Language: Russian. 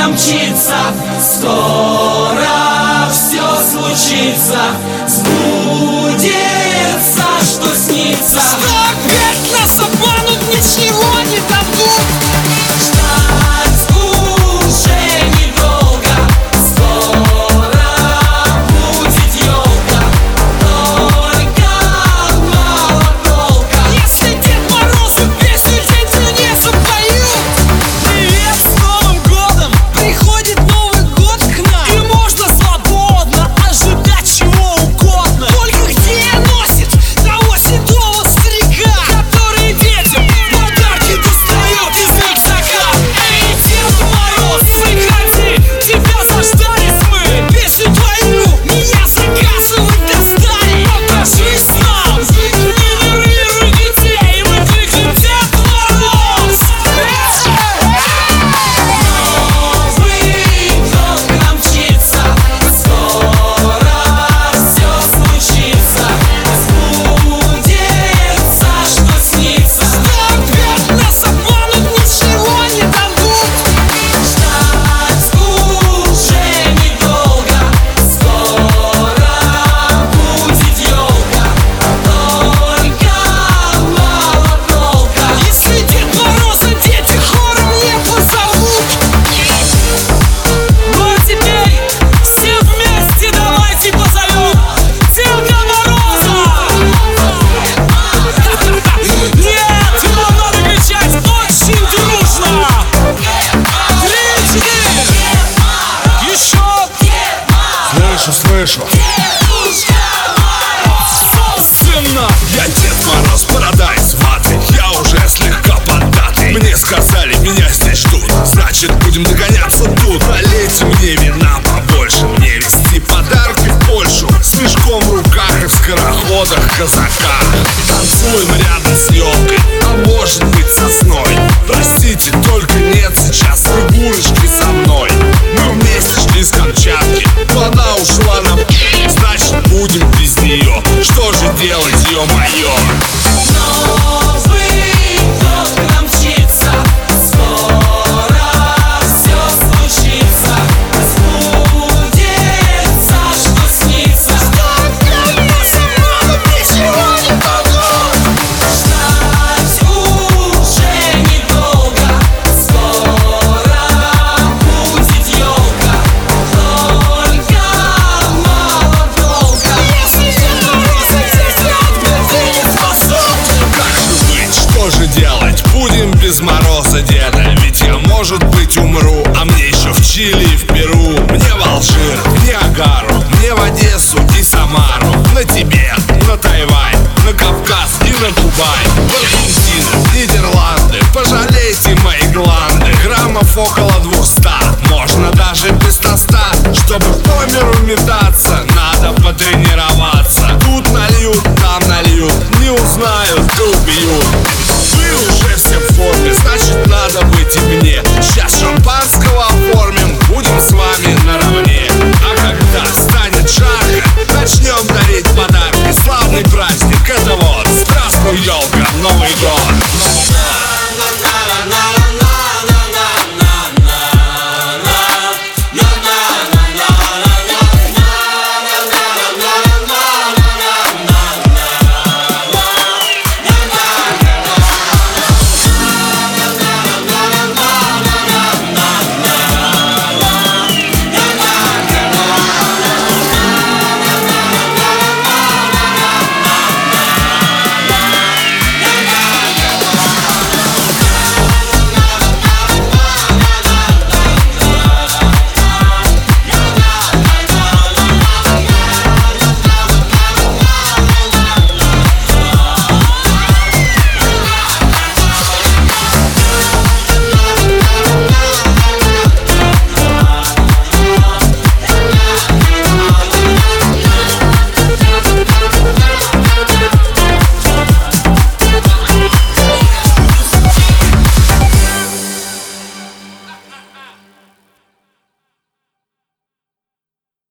она мчится, скоро все случится, сбудется. сейчас вышло Собственно, я Дед Мороз Парадайз Ваты, я уже слегка поддатый Мне сказали, меня здесь ждут. Значит, будем догоняться тут. Налейте мне вина побольше. Мне вести подарки в Польшу. С мешком в руках и в скороходах казака. Танцуем рядом Ниагару, мне в Одессу и Самару На Тибет, на Тайвань, на Кавказ и на Дубай В Аргентину, Нидерланды, пожалейте мои гланды. Граммов около двухста, можно даже без тоста. Чтобы по миру метаться, надо потренироваться. Тут нальют, там нальют, не узнают